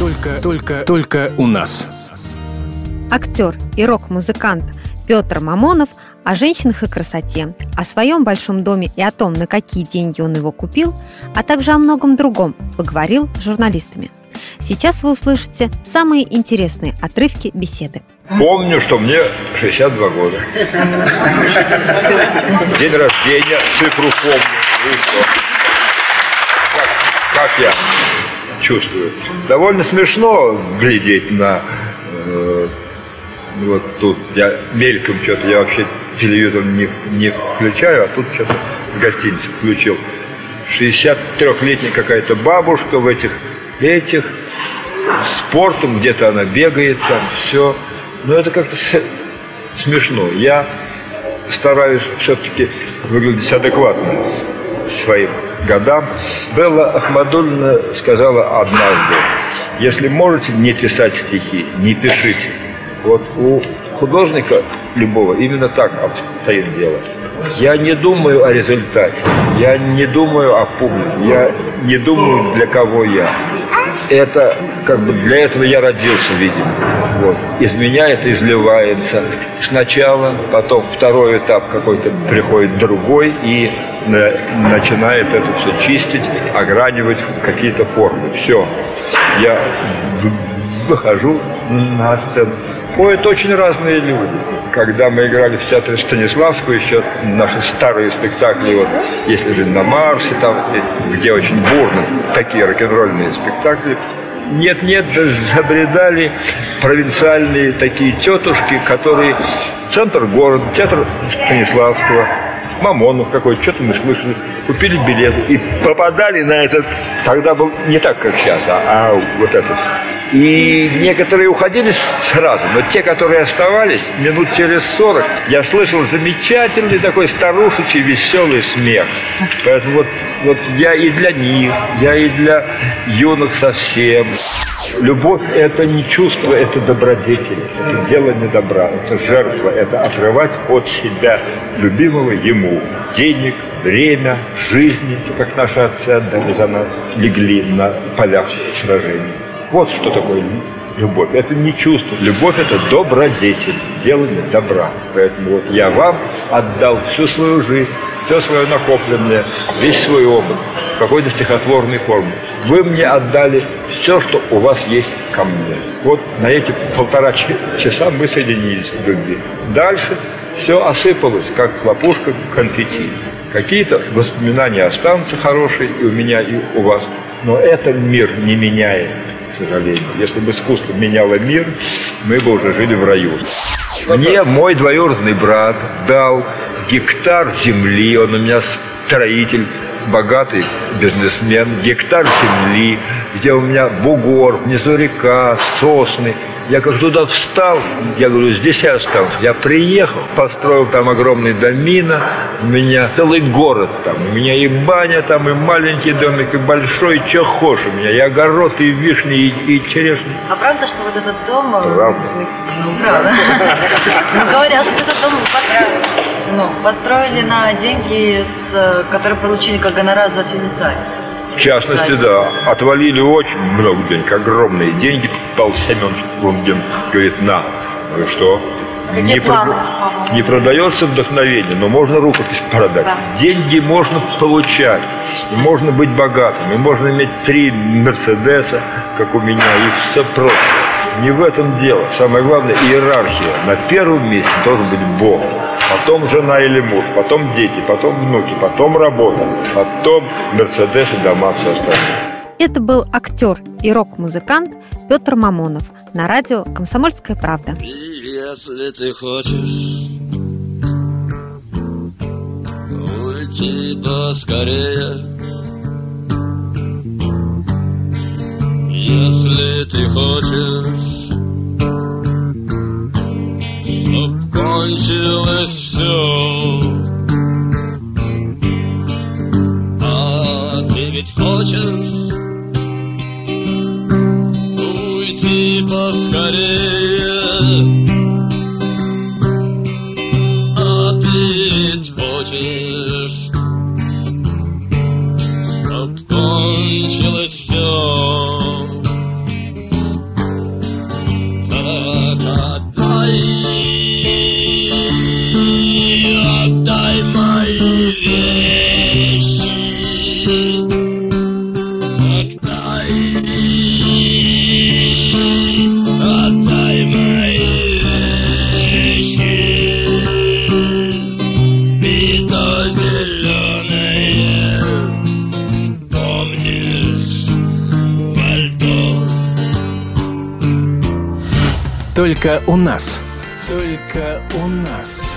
только, только, только у нас. Актер и рок-музыкант Петр Мамонов о женщинах и красоте, о своем большом доме и о том, на какие деньги он его купил, а также о многом другом поговорил с журналистами. Сейчас вы услышите самые интересные отрывки беседы. Помню, что мне 62 года. День рождения, цифру помню. Как, как я чувствую. Довольно смешно глядеть на э, вот тут я мельком что-то, я вообще телевизор не, не включаю, а тут что-то в гостинице включил. 63-летняя какая-то бабушка в этих, этих, спортом где-то она бегает там, все. Но это как-то смешно. Я стараюсь все-таки выглядеть адекватно своим годам. Белла Ахмадульна сказала однажды, если можете не писать стихи, не пишите. Вот у художника любого именно так обстоит дело. Я не думаю о результате, я не думаю о публике, я не думаю, для кого я. Это как бы для этого я родился, видимо. Вот. Из меня это изливается сначала, потом второй этап какой-то приходит другой и начинает это все чистить, огранивать какие-то формы. Все. Я выхожу на сцену Ходят очень разные люди. Когда мы играли в театре Станиславского, еще наши старые спектакли, вот «Если жить на Марсе», там, где очень бурно такие рок-н-ролльные спектакли, нет-нет, забредали провинциальные такие тетушки, которые центр города, театр Станиславского, Мамонов какой-то, что-то мы слышали, купили билеты и попадали на этот, тогда был не так, как сейчас, а, а вот этот. И некоторые уходили сразу, но те, которые оставались, минут через сорок, я слышал замечательный такой старушечий веселый смех. Поэтому вот, вот я и для них, я и для юных совсем. Любовь – это не чувство, это добродетель, это делание добра, это жертва, это отрывать от себя любимого ему денег, время, жизни, как наши отцы отдали за нас, легли на полях сражений. Вот что такое любовь. Это не чувство. Любовь – это добродетель, делание добра. Поэтому вот я вам отдал всю свою жизнь, все свое накопленное, весь свой опыт в какой-то стихотворной форме. Вы мне отдали все, что у вас есть ко мне. Вот на эти полтора часа мы соединились в любви. Дальше все осыпалось, как хлопушка конфетти. Какие-то воспоминания останутся хорошие и у меня, и у вас. Но этот мир не меняет, к сожалению. Если бы искусство меняло мир, мы бы уже жили в раю. Мне мой двоюродный брат дал гектар земли, он у меня строитель, богатый бизнесмен, гектар земли, где у меня бугор, внизу река, сосны. Я как туда встал, я говорю, здесь я останусь. Я приехал, построил там огромный домина, у меня целый город там, у меня и баня там, и маленький домик, и большой, что хочешь у меня, и огород, и вишни, и, и черешни. А правда, что вот этот дом... Э, правда. Ну, правда. Ну, говорят, что этот дом ну, построили на деньги, которые получили как гонорар за финицай. В частности, да, отвалили очень много денег, огромные деньги. Павел Семенович Лунгин говорит, на, ну и что? Не, про... не продается вдохновение, но можно рукопись продать. Да. Деньги можно получать, и можно быть богатым, и можно иметь три Мерседеса, как у меня, и все прочее. Не в этом дело. Самое главное – иерархия. На первом месте должен быть Бог потом жена или муж, потом дети, потом внуки, потом работа, потом Мерседес и дома, все остальное. Это был актер и рок-музыкант Петр Мамонов на радио «Комсомольская правда». Если ты хочешь уйти поскорее, если ты хочешь кончилось все. А ты ведь хочешь уйти поскорее, только у нас. Только у нас.